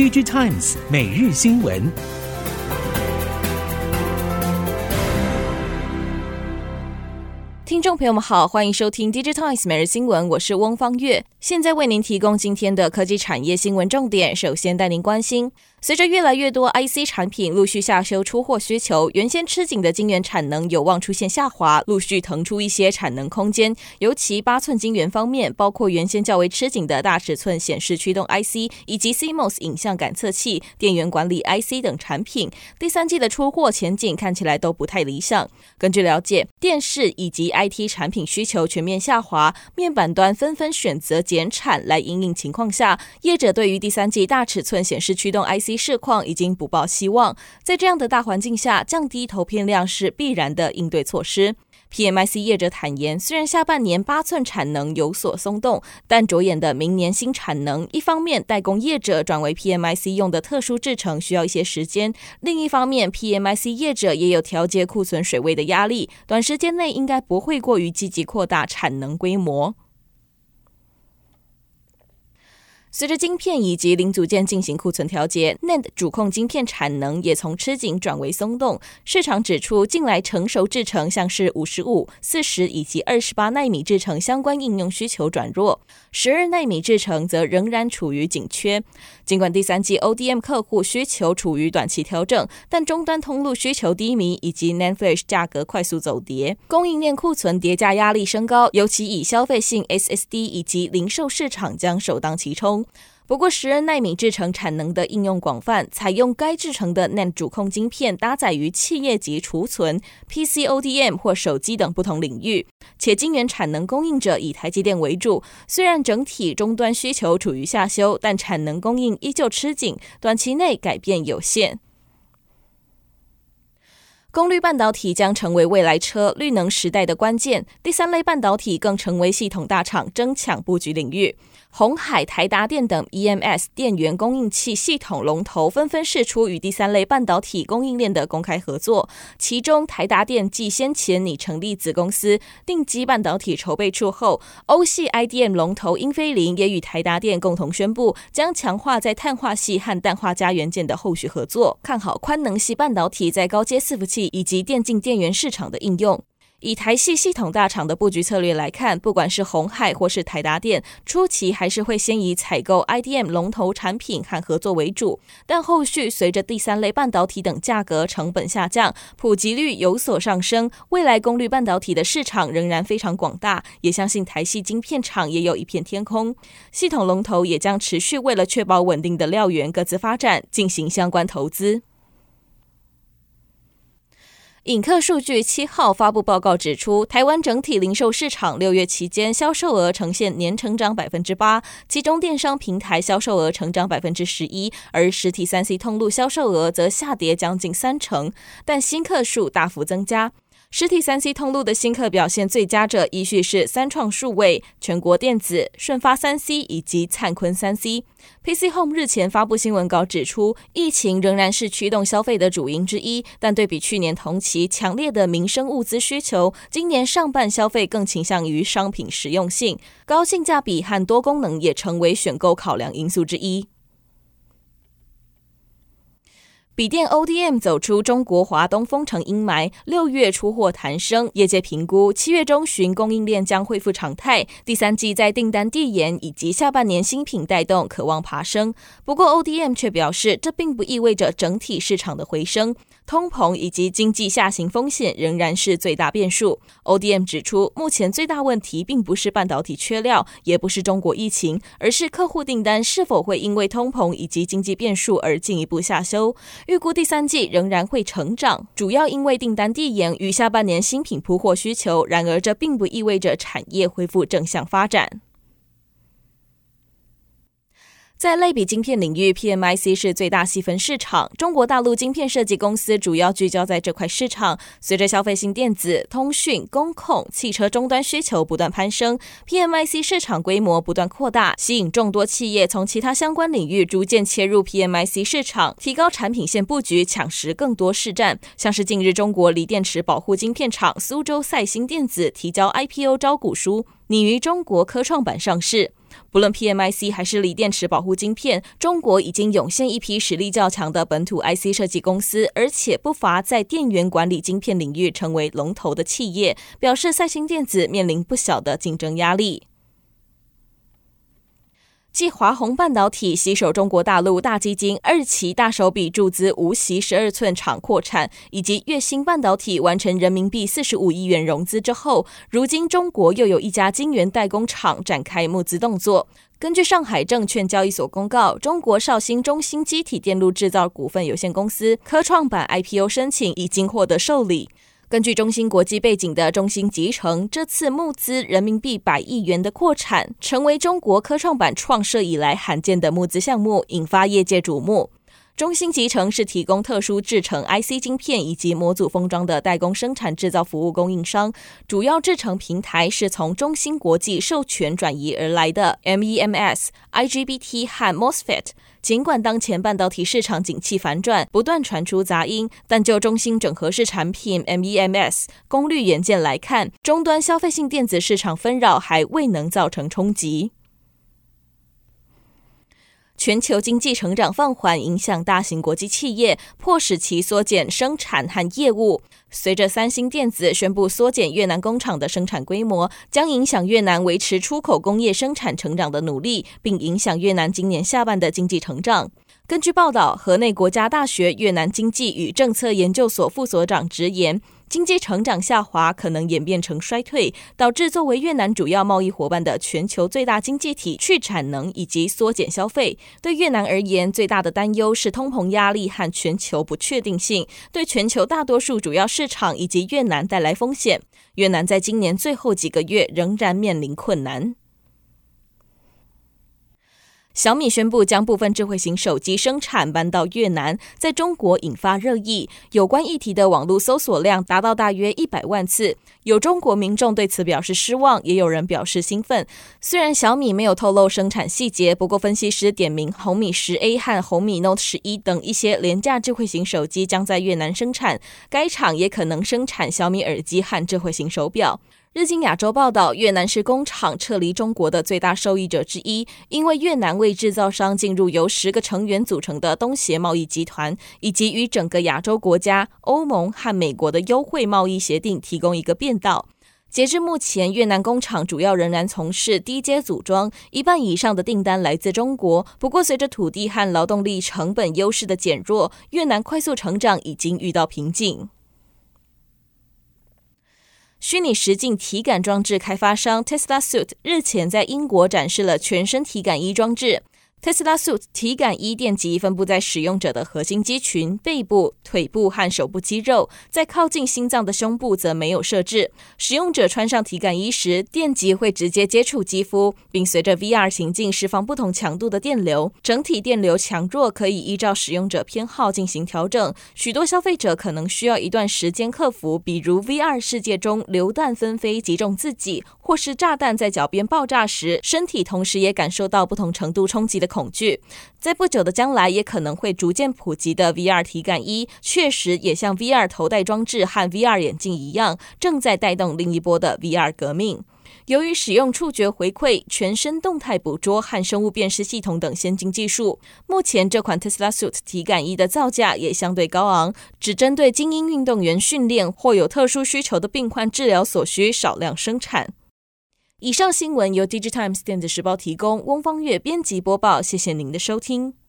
DigiTimes 每日新闻。听众朋友们好，欢迎收听 DigiTimes 每日新闻，我是翁方月，现在为您提供今天的科技产业新闻重点。首先带您关心。随着越来越多 IC 产品陆续下修出货需求，原先吃紧的晶圆产能有望出现下滑，陆续腾出一些产能空间。尤其八寸晶圆方面，包括原先较为吃紧的大尺寸显示驱动 IC 以及 CMOS 影像感测器、电源管理 IC 等产品，第三季的出货前景看起来都不太理想。根据了解，电视以及 IT 产品需求全面下滑，面板端纷纷选择减产来引领情况下，业者对于第三季大尺寸显示驱动 IC 市况已经不抱希望，在这样的大环境下，降低投片量是必然的应对措施。PMIC 业者坦言，虽然下半年八寸产能有所松动，但着眼的明年新产能，一方面代工业者转为 PMIC 用的特殊制程需要一些时间，另一方面 PMIC 业者也有调节库存水位的压力，短时间内应该不会过于积极扩大产能规模。随着晶片以及零组件进行库存调节，NAND 主控晶片产能也从吃紧转为松动。市场指出，近来成熟制程像是五十五、四十以及二十八奈米制程相关应用需求转弱，十二奈米制程则仍然处于紧缺。尽管第三季 ODM 客户需求处于短期调整，但终端通路需求低迷以及 NAND Flash 价格快速走跌，供应链库存叠加压力升高，尤其以消费性 SSD 以及零售市场将首当其冲。不过，十二奈米制程产能的应用广泛，采用该制程的 NAND 主控晶片搭载于企业级储存、PC ODM 或手机等不同领域，且晶圆产能供应者以台积电为主。虽然整体终端需求处于下修，但产能供应依旧吃紧，短期内改变有限。功率半导体将成为未来车绿能时代的关键，第三类半导体更成为系统大厂争抢布局领域。鸿海、台达电等 EMS 电源供应器系统龙头纷纷释出与第三类半导体供应链的公开合作，其中台达电继先前拟成立子公司定基半导体筹备处后，欧系 IDM 龙头英飞凌也与台达电共同宣布，将强化在碳化系和氮化镓元件的后续合作，看好宽能系半导体在高阶伺服器以及电竞电源市场的应用。以台系系统大厂的布局策略来看，不管是鸿海或是台达电，初期还是会先以采购 IDM 龙头产品和合作为主，但后续随着第三类半导体等价格成本下降，普及率有所上升，未来功率半导体的市场仍然非常广大，也相信台系晶片厂也有一片天空，系统龙头也将持续为了确保稳定的料源各自发展进行相关投资。影客数据七号发布报告指出，台湾整体零售市场六月期间销售额呈现年成长百分之八，其中电商平台销售额成长百分之十一，而实体三 C 通路销售额则下跌将近三成，但新客数大幅增加。实体三 C 通路的新客表现最佳者，依序是三创数位、全国电子、顺发三 C 以及灿坤三 C。PC Home 日前发布新闻稿指出，疫情仍然是驱动消费的主因之一，但对比去年同期强烈的民生物资需求，今年上半消费更倾向于商品实用性，高性价比和多功能也成为选购考量因素之一。笔电 ODM 走出中国华东封城阴霾，六月出货弹升，业界评估七月中旬供应链将恢复常态，第三季在订单递延以及下半年新品带动，可望爬升。不过 ODM 却表示，这并不意味着整体市场的回升。通膨以及经济下行风险仍然是最大变数。ODM 指出，目前最大问题并不是半导体缺料，也不是中国疫情，而是客户订单是否会因为通膨以及经济变数而进一步下修。预估第三季仍然会成长，主要因为订单递延与下半年新品铺货需求。然而，这并不意味着产业恢复正向发展。在类比晶片领域，PMIC 是最大细分市场。中国大陆晶片设计公司主要聚焦在这块市场。随着消费性电子、通讯、工控、汽车终端需求不断攀升，PMIC 市场规模不断扩大，吸引众多企业从其他相关领域逐渐切入 PMIC 市场，提高产品线布局，抢食更多市占。像是近日中国锂电池保护晶片厂苏州赛星电子提交 IPO 招股书，拟于中国科创板上市。不论 PMIC 还是锂电池保护晶片，中国已经涌现一批实力较强的本土 IC 设计公司，而且不乏在电源管理晶片领域成为龙头的企业，表示赛星电子面临不小的竞争压力。继华虹半导体携手中国大陆大基金二期大手笔注资无锡十二寸厂扩产，以及月星半导体完成人民币四十五亿元融资之后，如今中国又有一家晶圆代工厂展开募资动作。根据上海证券交易所公告，中国绍兴中芯积体电路制造股份有限公司科创板 IPO 申请已经获得受理。根据中芯国际背景的中芯集成，这次募资人民币百亿元的扩产，成为中国科创板创设以来罕见的募资项目，引发业界瞩目。中芯集成是提供特殊制成 IC 晶片以及模组封装的代工生产制造服务供应商，主要制成平台是从中芯国际授权转移而来的 MEMS、IGBT 和 MOSFET。尽管当前半导体市场景气反转，不断传出杂音，但就中芯整合式产品 MEMS 功率元件来看，终端消费性电子市场纷扰还未能造成冲击。全球经济成长放缓，影响大型国际企业，迫使其缩减生产和业务。随着三星电子宣布缩减越南工厂的生产规模，将影响越南维持出口工业生产成长的努力，并影响越南今年下半的经济成长。根据报道，河内国家大学越南经济与政策研究所副所长直言，经济成长下滑可能演变成衰退，导致作为越南主要贸易伙伴的全球最大经济体去产能以及缩减消费。对越南而言，最大的担忧是通膨压力和全球不确定性，对全球大多数主要市场以及越南带来风险。越南在今年最后几个月仍然面临困难。小米宣布将部分智慧型手机生产搬到越南，在中国引发热议。有关议题的网络搜索量达到大约一百万次。有中国民众对此表示失望，也有人表示兴奋。虽然小米没有透露生产细节，不过分析师点名红米十 A 和红米 Note 十一等一些廉价智慧型手机将在越南生产，该厂也可能生产小米耳机和智慧型手表。日经亚洲报道，越南是工厂撤离中国的最大受益者之一，因为越南为制造商进入由十个成员组成的东协贸易集团，以及与整个亚洲国家、欧盟和美国的优惠贸易协定提供一个便道。截至目前，越南工厂主要仍然从事低阶组装，一半以上的订单来自中国。不过，随着土地和劳动力成本优势的减弱，越南快速成长已经遇到瓶颈。虚拟实境体感装置开发商 Tesla Suit 日前在英国展示了全身体感衣装置。Tesla Suit 体感衣电极分布在使用者的核心肌群、背部、腿部和手部肌肉，在靠近心脏的胸部则没有设置。使用者穿上体感衣时，电极会直接接触肌肤，并随着 VR 行进释放不同强度的电流。整体电流强弱可以依照使用者偏好进行调整。许多消费者可能需要一段时间克服，比如 VR 世界中流弹纷飞击中自己，或是炸弹在脚边爆炸时，身体同时也感受到不同程度冲击的。恐惧，在不久的将来也可能会逐渐普及的 VR 体感衣，确实也像 VR 头戴装置和 VR 眼镜一样，正在带动另一波的 VR 革命。由于使用触觉回馈、全身动态捕捉和生物辨识系统等先进技术，目前这款 Tesla Suit 体感衣的造价也相对高昂，只针对精英运动员训练或有特殊需求的病患治疗所需，少量生产。以上新闻由《DigiTimes 电子时报》提供，翁方月编辑播报。谢谢您的收听。